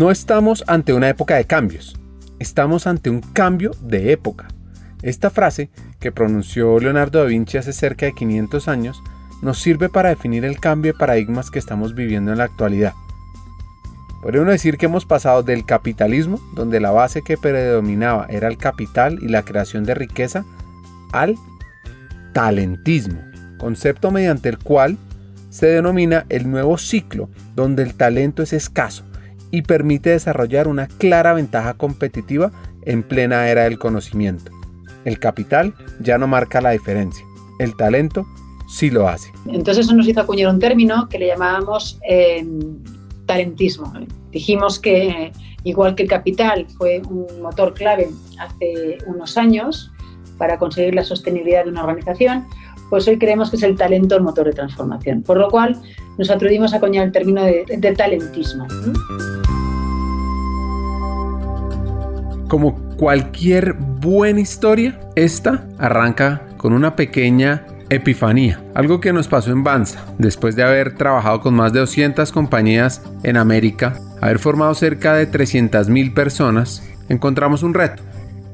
No estamos ante una época de cambios, estamos ante un cambio de época. Esta frase, que pronunció Leonardo da Vinci hace cerca de 500 años, nos sirve para definir el cambio de paradigmas que estamos viviendo en la actualidad. Podríamos decir que hemos pasado del capitalismo, donde la base que predominaba era el capital y la creación de riqueza, al talentismo, concepto mediante el cual se denomina el nuevo ciclo, donde el talento es escaso y permite desarrollar una clara ventaja competitiva en plena era del conocimiento. El capital ya no marca la diferencia, el talento sí lo hace. Entonces eso nos hizo acuñar un término que le llamábamos eh, talentismo. Dijimos que igual que el capital fue un motor clave hace unos años para conseguir la sostenibilidad de una organización, pues hoy creemos que es el talento el motor de transformación. Por lo cual nos atrevimos a acuñar el término de, de talentismo. Como cualquier buena historia, esta arranca con una pequeña epifanía, algo que nos pasó en Banza, después de haber trabajado con más de 200 compañías en América, haber formado cerca de 300.000 personas, encontramos un reto,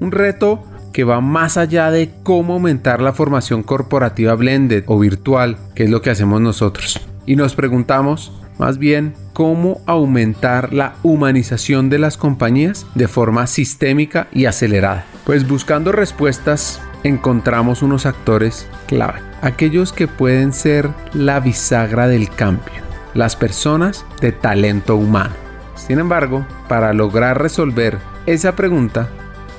un reto que va más allá de cómo aumentar la formación corporativa blended o virtual, que es lo que hacemos nosotros. Y nos preguntamos, más bien, cómo aumentar la humanización de las compañías de forma sistémica y acelerada. Pues buscando respuestas encontramos unos actores clave, aquellos que pueden ser la bisagra del cambio, las personas de talento humano. Sin embargo, para lograr resolver esa pregunta,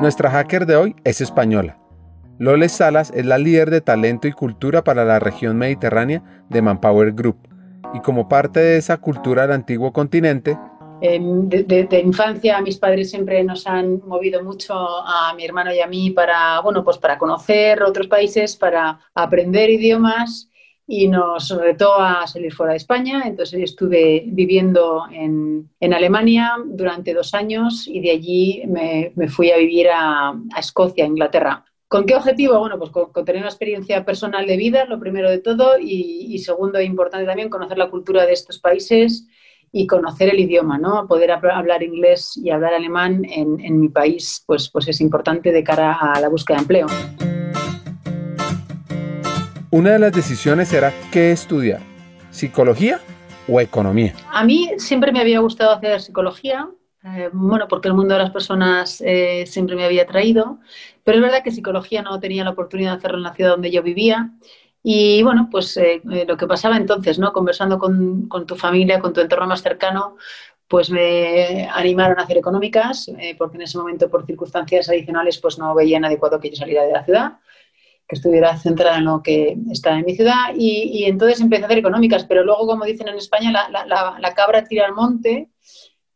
Nuestra hacker de hoy es española Loles Salas es la líder de talento y cultura para la región mediterránea de Manpower Group. Y como parte de esa cultura del antiguo continente, de, infancia mis padres siempre nos han movido mucho a mi hermano y a mí para, bueno, pues para conocer otros países, para aprender idiomas y nos retó a salir fuera de España. Entonces yo estuve viviendo en, en Alemania durante dos años y de allí me, me fui a vivir a, a Escocia, Inglaterra. ¿Con qué objetivo? Bueno, pues con, tener una experiencia personal de vida, lo primero de todo, y, segundo e importante también, conocer la cultura de estos países y conocer el idioma, ¿no? Poder hablar inglés y hablar alemán en, mi país, pues, pues es importante de cara a la búsqueda de empleo. Una de las decisiones era qué estudiar, psicología o economía. A mí siempre me había gustado hacer psicología, eh, bueno, porque el mundo de las personas eh, siempre me había atraído, pero es verdad que psicología no tenía la oportunidad de hacerlo en la ciudad donde yo vivía. Y bueno, pues eh, lo que pasaba entonces, ¿no? Conversando con, con, tu familia, con tu entorno más cercano, pues me animaron a hacer económicas, porque en ese momento, por circunstancias adicionales, pues no veían adecuado que yo saliera de la ciudad, que estuviera centrada en lo que está en mi ciudad. Y, entonces empecé a hacer económicas, pero luego, como dicen en España, la cabra tira al monte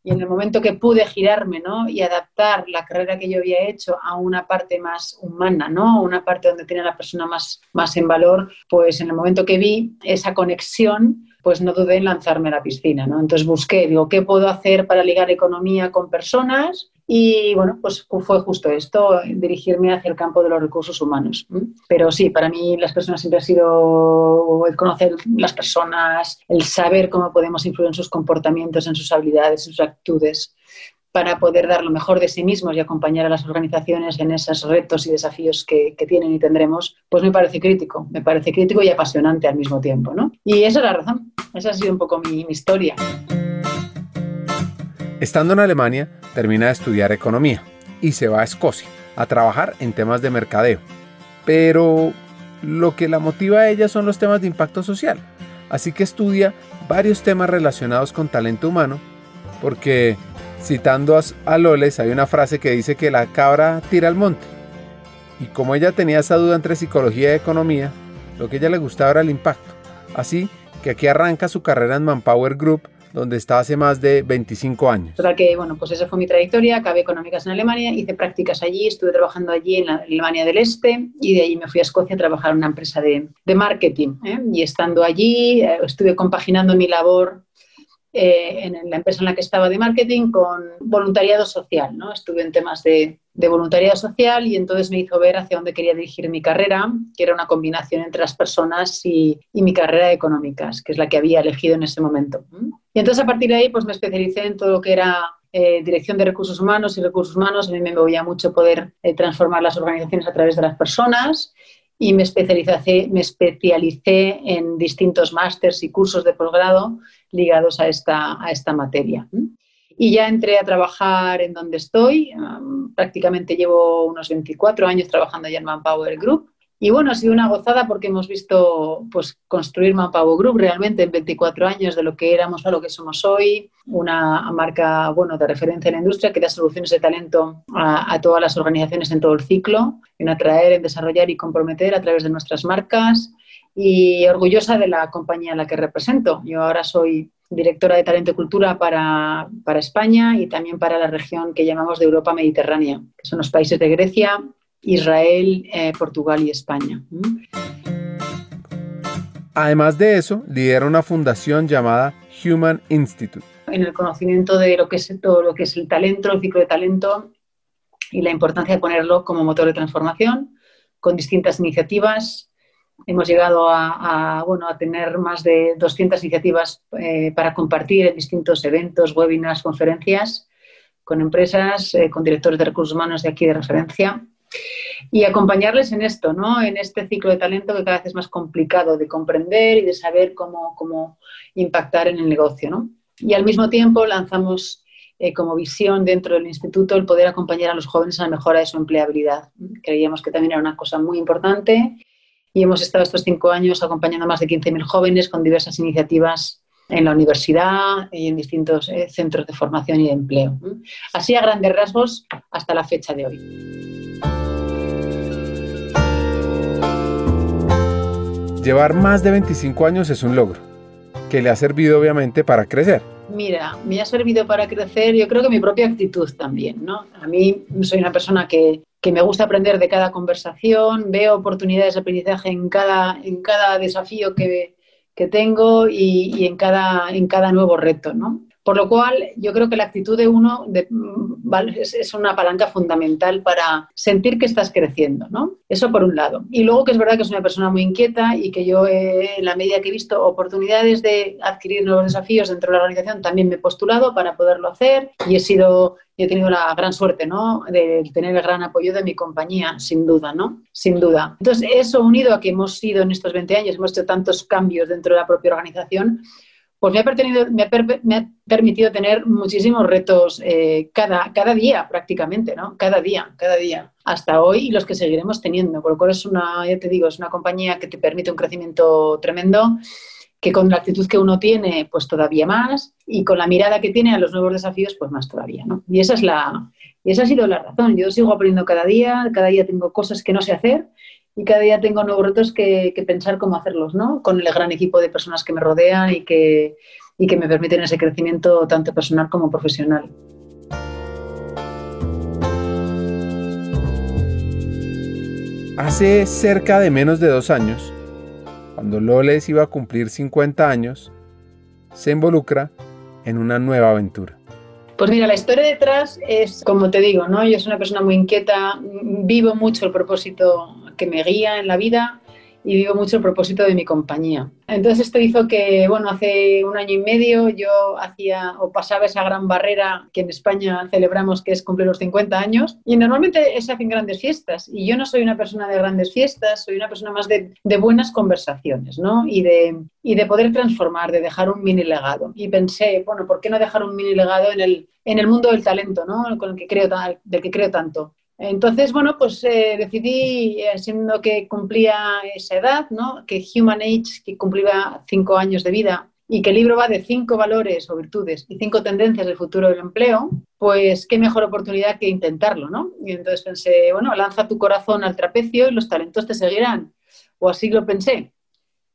y en el momento que pude girarme ¿no? y adaptar la carrera que yo había hecho a una parte más humana, ¿no? una parte donde tiene la persona más, más en valor, pues en el momento que vi esa conexión, pues no dudé en lanzarme a la piscina. ¿no? Entonces busqué, digo, ¿qué puedo hacer para ligar economía con personas? Y bueno, pues fue justo esto, dirigirme hacia el campo de los recursos humanos. Pero sí, para mí las personas siempre ha sido el conocer las personas, el saber cómo podemos influir en sus comportamientos, en sus habilidades, en sus actitudes, para poder dar lo mejor de sí mismos y acompañar a las organizaciones en esos retos y desafíos que, tienen y tendremos, pues me parece crítico, me parece crítico y apasionante al mismo tiempo. ¿no? Y esa es la razón, esa ha sido un poco mi, mi historia. Estando en Alemania, termina de estudiar economía y se va a Escocia a trabajar en temas de mercadeo. Pero lo que la motiva a ella son los temas de impacto social. Así que estudia varios temas relacionados con talento humano, porque citando a Loles hay una frase que dice que la cabra tira al monte. Y como ella tenía esa duda entre psicología y economía, lo que ella le gustaba era el impacto. Así que aquí arranca su carrera en Manpower Group donde está hace más de 25 años. Total que, bueno, pues esa fue mi trayectoria, acabé económicas en Alemania, hice prácticas allí, estuve trabajando allí en Alemania del Este y de ahí me fui a Escocia a trabajar en una empresa de, marketing. ¿eh? Y estando allí, eh, estuve compaginando mi labor eh, en la empresa en la que estaba de marketing con voluntariado social. ¿no? Estuve en temas de, voluntariado social y entonces me hizo ver hacia dónde quería dirigir mi carrera, que era una combinación entre las personas y, y mi carrera de económicas, que es la que había elegido en ese momento. Y entonces a partir de ahí pues me especialicé en todo lo que era eh, dirección de recursos humanos y recursos humanos. A mí me movía mucho poder eh, transformar las organizaciones a través de las personas y me especialicé, me especialicé en distintos másters y cursos de posgrado ligados a esta, a esta materia. Y ya entré a trabajar en donde estoy. prácticamente llevo unos 24 años trabajando ya en Manpower Group. Y bueno, ha sido una gozada porque hemos visto pues, construir Manpower Group realmente en 24 años de lo que éramos a lo que somos hoy, una marca bueno, de referencia en la industria que da soluciones de talento a, a todas las organizaciones en todo el ciclo, en atraer, en desarrollar y comprometer a través de nuestras marcas y orgullosa de la compañía a la que represento. Yo ahora soy directora de Talento y Cultura para, para, España y también para la región que llamamos de Europa Mediterránea, que son los países de Grecia, Israel, eh, Portugal y España. Además de eso, lidera una fundación llamada Human Institute. En el conocimiento de lo que es todo lo que es el talento, el ciclo de talento y la importancia de ponerlo como motor de transformación con distintas iniciativas. Hemos llegado a, bueno, a tener más de 200 iniciativas eh, para compartir en distintos eventos, webinars, conferencias con empresas, eh, con directores de recursos humanos de aquí de referencia y acompañarles en esto, ¿no? En este ciclo de talento que cada vez es más complicado de comprender y de saber cómo, cómo impactar en el negocio, ¿no? Y al mismo tiempo lanzamos eh, como visión dentro del instituto el poder acompañar a los jóvenes a la mejora de su empleabilidad. Creíamos que también era una cosa muy importante y hemos estado estos cinco años acompañando a más de 15.000 jóvenes con diversas iniciativas en la universidad y en distintos eh, centros de formación y de empleo. Así a grandes rasgos hasta la fecha de hoy. Llevar más de 25 años es un logro, que le ha servido obviamente para crecer. Mira, me ha servido para crecer, yo creo que mi propia actitud también, ¿no? A mí soy una persona que, que me gusta aprender de cada conversación, veo oportunidades de aprendizaje en cada, en cada desafío que, que tengo y, en, cada, en cada nuevo reto, ¿no? Por lo cual, yo creo que la actitud de uno mm, es una palanca fundamental para sentir que estás creciendo, ¿no? Eso por un lado. Y luego que es verdad que es una persona muy inquieta y que yo, en la medida que he visto oportunidades de adquirir nuevos desafíos dentro de la organización, también me he postulado para poderlo hacer y he sido he tenido la gran suerte, ¿no? De tener el gran apoyo de mi compañía, sin duda, ¿no? Sin duda. Entonces, eso unido a que hemos sido en estos 20 años, hemos hecho tantos cambios dentro de la propia organización, pues me ha, permitido tener muchísimos retos eh, cada, cada día prácticamente, ¿no? Cada día, cada día, hasta hoy y los que seguiremos teniendo. Por lo cual es una, ya te digo, es una compañía que te permite un crecimiento tremendo, que con la actitud que uno tiene, pues todavía más, y con la mirada que tiene a los nuevos desafíos, pues más todavía, ¿no? Y esa es la, y esa ha sido la razón. Yo sigo aprendiendo cada día, cada día tengo cosas que no sé hacer y cada día tengo nuevos retos que, pensar cómo hacerlos, ¿no? Con el gran equipo de personas que me rodean y que, y que me permiten ese crecimiento tanto personal como profesional. Hace cerca de menos de dos años, cuando Loles iba a cumplir 50 años, se involucra en una nueva aventura. Pues mira, la historia detrás es, como te digo, ¿no? Yo soy una persona muy inquieta, vivo mucho el propósito que me guía en la vida y vivo mucho el propósito de mi compañía. Entonces esto hizo que, bueno, hace un año y medio yo hacía o pasaba esa gran barrera que en España celebramos que es cumplir los 50 años y normalmente se hacen grandes fiestas y yo no soy una persona de grandes fiestas, soy una persona más de, de buenas conversaciones, ¿no? Y de, y de poder transformar, de dejar un mini legado. Y pensé, bueno, ¿por qué no dejar un mini legado en el, en el mundo del talento, ¿no? Con el que creo, del que creo tanto? Entonces, bueno, pues eh, decidí, eh, siendo que cumplía esa edad, ¿no? que Human Age, que cumplía cinco años de vida, y que el libro va de cinco valores o virtudes y cinco tendencias del futuro del empleo, pues qué mejor oportunidad que intentarlo, ¿no? Y entonces pensé, bueno, lanza tu corazón al trapecio y los talentos te seguirán. O así lo pensé.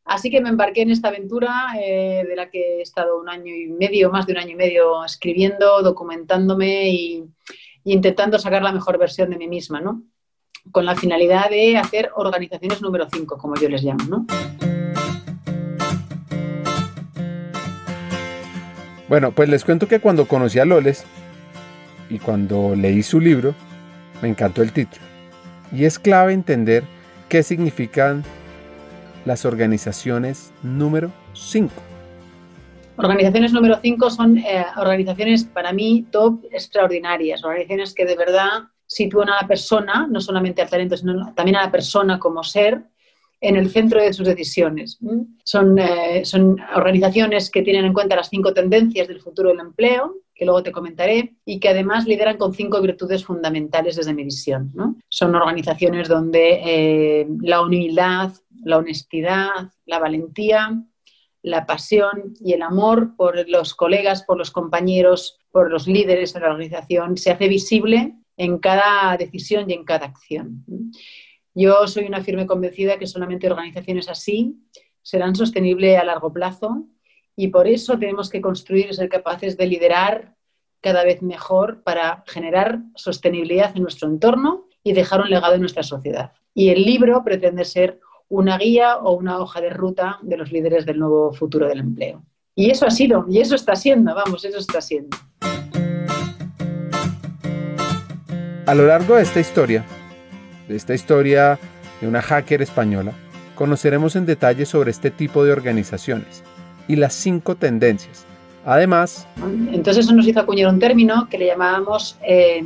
Así que me embarqué en esta aventura eh, de la que he estado un año y medio, más de un año y medio escribiendo, documentándome y, intentando sacar la mejor versión de mí misma, ¿no? Con la finalidad de hacer organizaciones número 5, como yo les llamo, ¿no? Bueno, pues les cuento que cuando conocí a Loles y cuando leí su libro, me encantó el título. Y es clave entender qué significan las organizaciones número 5. Organizaciones número 5 son eh, organizaciones para mí top extraordinarias, organizaciones que de verdad sitúan a la persona, no solamente al talento, sino también a la persona como ser, en el centro de sus decisiones. Son, eh, son organizaciones que tienen en cuenta las cinco tendencias del futuro del empleo, que luego te comentaré, y que además lideran con cinco virtudes fundamentales desde mi visión. Son organizaciones donde eh, la humildad, la honestidad, la valentía, la pasión y el amor por los colegas, por los compañeros, por los líderes de la organización se hace visible en cada decisión y en cada acción. Yo soy una firme convencida que solamente organizaciones así serán sostenibles a largo plazo y por eso tenemos que construir y ser capaces de liderar cada vez mejor para generar sostenibilidad en nuestro entorno y dejar un legado en nuestra sociedad. Y el libro pretende ser una guía o una hoja de ruta de los líderes del nuevo futuro del empleo. Y eso ha sido, y eso está siendo, vamos, eso está siendo. A lo largo de esta historia, de esta historia de una hacker española, conoceremos en detalle sobre este tipo de organizaciones y las cinco tendencias. Además... Entonces eso nos hizo acuñar un término que le llamábamos eh,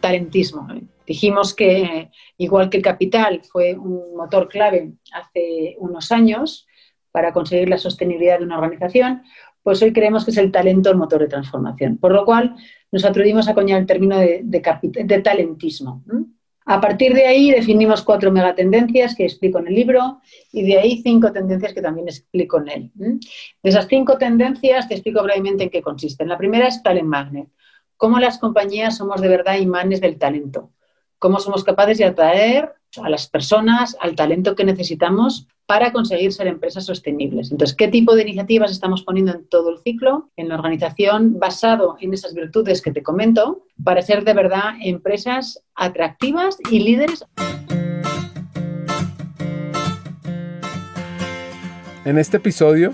talentismo. Dijimos que, igual que el capital fue un motor clave hace unos años para conseguir la sostenibilidad de una organización, pues hoy creemos que es el talento el motor de transformación. Por lo cual nos atrevimos a acuñar el término de, de, talentismo. A partir de ahí definimos cuatro megatendencias que explico en el libro y de ahí cinco tendencias que también explico en él. De esas cinco tendencias te explico brevemente en qué consisten. La primera es Talent Magnet. Cómo las compañías somos de verdad imanes del talento cómo somos capaces de atraer a las personas, al talento que necesitamos para conseguir ser empresas sostenibles. Entonces, ¿qué tipo de iniciativas estamos poniendo en todo el ciclo, en la organización, basado en esas virtudes que te comento, para ser de verdad empresas atractivas y líderes? En este episodio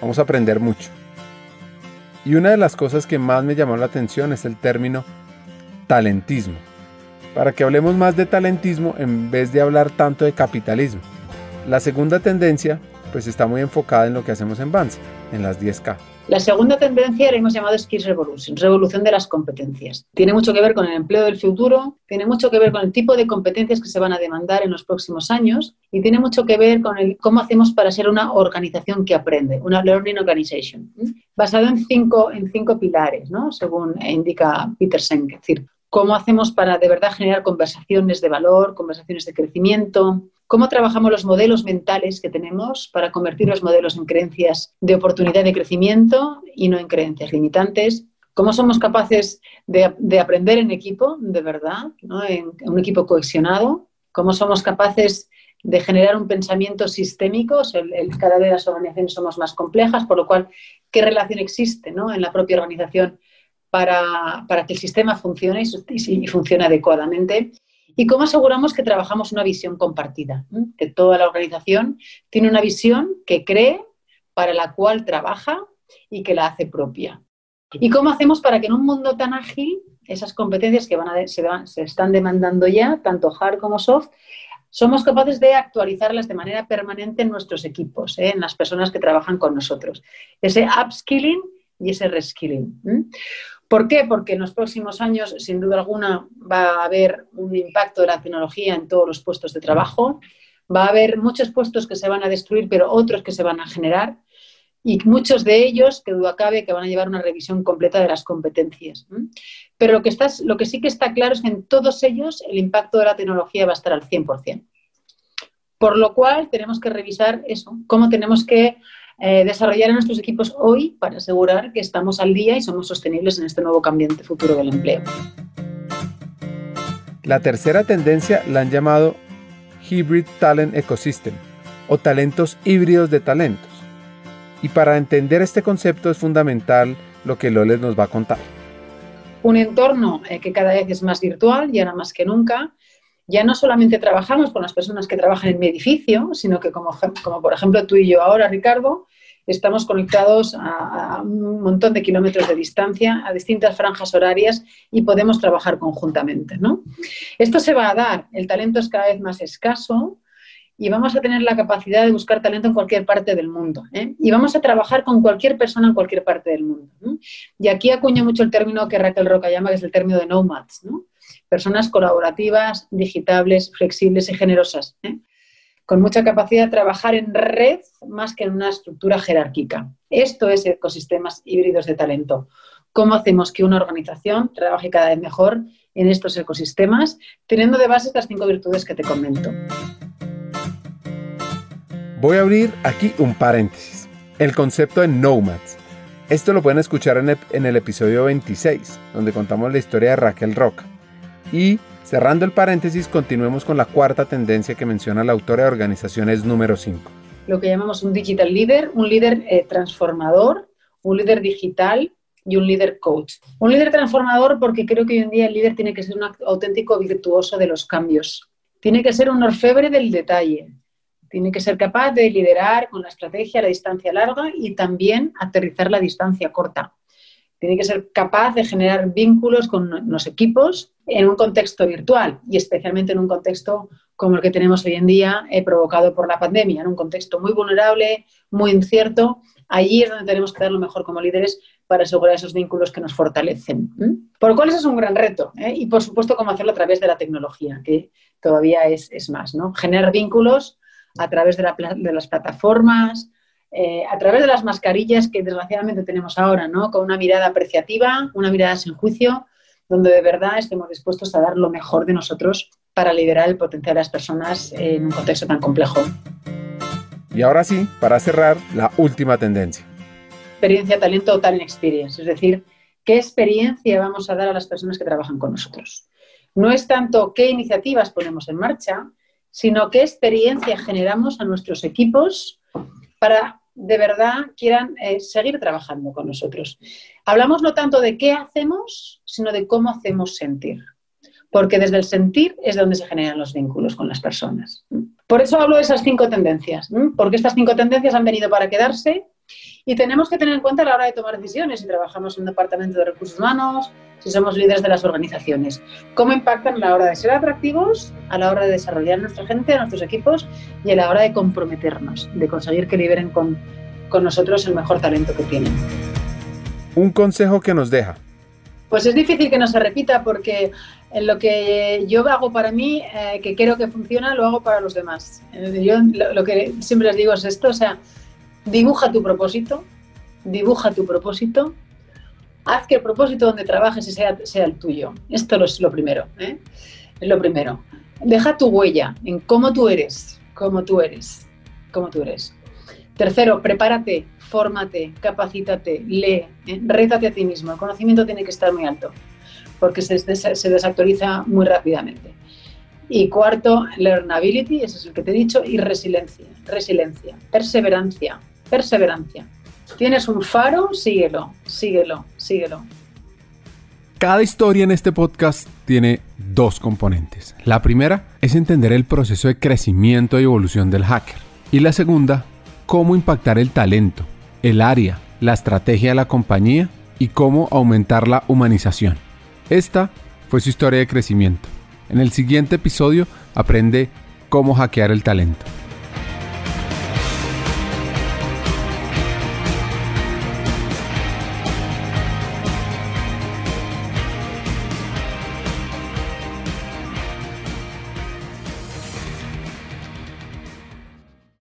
vamos a aprender mucho. Y una de las cosas que más me llamó la atención es el término talentismo para que hablemos más de talentismo en vez de hablar tanto de capitalismo. La segunda tendencia pues está muy enfocada en lo que hacemos en Banza, en las 10K. La segunda tendencia la hemos llamado Skills Revolution, revolución de las competencias. Tiene mucho que ver con el empleo del futuro, tiene mucho que ver con el tipo de competencias que se van a demandar en los próximos años y tiene mucho que ver con el, cómo hacemos para ser una organización que aprende, una learning organization, basado en cinco, en cinco pilares, ¿no? según indica Peter Senk. Decir, cómo hacemos para de verdad generar conversaciones de valor, conversaciones de crecimiento, cómo trabajamos los modelos mentales que tenemos para convertir los modelos en creencias de oportunidad de crecimiento y no en creencias limitantes, cómo somos capaces de, aprender en equipo, de verdad, en, un equipo cohesionado, cómo somos capaces de generar un pensamiento sistémico, cada vez las organizaciones somos más complejas, por lo cual, ¿qué relación existe en la propia organización para, que el sistema funcione y, funcione adecuadamente. ¿Y cómo aseguramos que trabajamos una visión compartida? Que toda la organización tiene una visión que cree, para la cual trabaja y que la hace propia. ¿Y cómo hacemos para que en un mundo tan ágil, esas competencias que van a, se, están demandando ya, tanto hard como soft, somos capaces de actualizarlas de manera permanente en nuestros equipos, ¿eh? en las personas que trabajan con nosotros? Ese upskilling y ese reskilling. ¿Por qué? Porque en los próximos años, sin duda alguna, va a haber un impacto de la tecnología en todos los puestos de trabajo. Va a haber muchos puestos que se van a destruir, pero otros que se van a generar. Y muchos de ellos, que duda cabe, que van a llevar una revisión completa de las competencias. Pero lo que, está, lo que sí que está claro es que en todos ellos el impacto de la tecnología va a estar al 100%. Por lo cual tenemos que revisar eso, cómo tenemos que eh, desarrollar en nuestros equipos hoy para asegurar que estamos al día y somos sostenibles en este nuevo cambiante futuro del empleo. La tercera tendencia la han llamado Hybrid Talent Ecosystem o talentos híbridos de talentos. Y para entender este concepto es fundamental lo que Loles nos va a contar. Un entorno eh, que cada vez es más virtual y ahora más que nunca. Ya no solamente trabajamos con las personas que trabajan en mi edificio, sino que como, como por ejemplo tú y yo ahora, Ricardo, estamos conectados a, un montón de kilómetros de distancia, a distintas franjas horarias y podemos trabajar conjuntamente. ¿no? Esto se va a dar, el talento es cada vez más escaso, y vamos a tener la capacidad de buscar talento en cualquier parte del mundo. ¿eh? Y vamos a trabajar con cualquier persona en cualquier parte del mundo. Y aquí acuño mucho el término que Raquel Roca llama, que es el término de nomads. Personas colaborativas, digitables, flexibles y generosas. ¿eh? Con mucha capacidad de trabajar en red más que en una estructura jerárquica. Esto es ecosistemas híbridos de talento. ¿Cómo hacemos que una organización trabaje cada vez mejor en estos ecosistemas, teniendo de base estas cinco virtudes que te comento? Voy a abrir aquí un paréntesis. El concepto de nomads. Esto lo pueden escuchar en el, episodio 26, donde contamos la historia de Raquel Roca. Y cerrando el paréntesis, continuemos con la cuarta tendencia que menciona la autora de organizaciones número 5. Lo que llamamos un digital leader, un líder eh, transformador, un líder digital y un líder coach. Un líder transformador porque creo que hoy en día el líder tiene que ser un auténtico virtuoso de los cambios. Tiene que ser un orfebre del detalle tiene que ser capaz de liderar con la estrategia a la distancia larga y también aterrizar la distancia corta. Tiene que ser capaz de generar vínculos con los equipos en un contexto virtual y especialmente en un contexto como el que tenemos hoy en día, eh, provocado por la pandemia, en un contexto muy vulnerable, muy incierto. Allí es donde tenemos que dar lo mejor como líderes para asegurar esos vínculos que nos fortalecen. Por lo cual ese es un gran reto. ¿eh? Y por supuesto, cómo hacerlo a través de la tecnología, que todavía es, es más. ¿no? Generar vínculos a través de, las plataformas, eh, a través de las mascarillas que desgraciadamente tenemos ahora, ¿no? Con una mirada apreciativa, una mirada sin juicio, donde de verdad estemos dispuestos a dar lo mejor de nosotros para liderar el potencial de las personas en un contexto tan complejo. Y ahora sí, para cerrar, la última tendencia. Experiencia, talento o talent experience, es decir, qué experiencia vamos a dar a las personas que trabajan con nosotros. No es tanto qué iniciativas ponemos en marcha, sino qué experiencia generamos a nuestros equipos para de verdad quieran eh, seguir trabajando con nosotros. Hablamos no tanto de qué hacemos, sino de cómo hacemos sentir. Porque desde el sentir es donde se generan los vínculos con las personas. Por eso hablo de esas cinco tendencias, porque estas cinco tendencias han venido para quedarse y tenemos que tener en cuenta a la hora de tomar decisiones si trabajamos en un departamento de recursos humanos, si somos líderes de las organizaciones. ¿Cómo impactan a la hora de ser atractivos, a la hora de desarrollar nuestra gente, a nuestros equipos y a la hora de comprometernos, de conseguir que liberen con nosotros el mejor talento que tienen? Un consejo que nos deja. Pues es difícil que no se repita porque en lo que yo hago para mí, eh, que creo que funciona, lo hago para los demás. Yo lo, que siempre les digo es esto, o sea, dibuja tu propósito, dibuja tu propósito, haz que el propósito donde trabajes sea, sea el tuyo. Esto es lo primero. ¿eh? Es lo primero. Deja tu huella en cómo tú eres, cómo tú eres, cómo tú eres. Tercero, prepárate, fórmate, capacítate, lee, ¿eh? rétate a ti mismo. El conocimiento tiene que estar muy alto porque se, desactualiza muy rápidamente. Y cuarto, learnability, ese es el que te he dicho, y resiliencia, resiliencia, perseverancia, perseverancia. Tienes un faro, síguelo, síguelo, síguelo. Cada historia en este podcast tiene dos componentes. La primera es entender el proceso de crecimiento y evolución del hacker. Y la segunda, cómo impactar el talento, el área, la estrategia de la compañía y cómo aumentar la humanización. Esta fue su historia de crecimiento. En el siguiente episodio aprende cómo hackear el talento.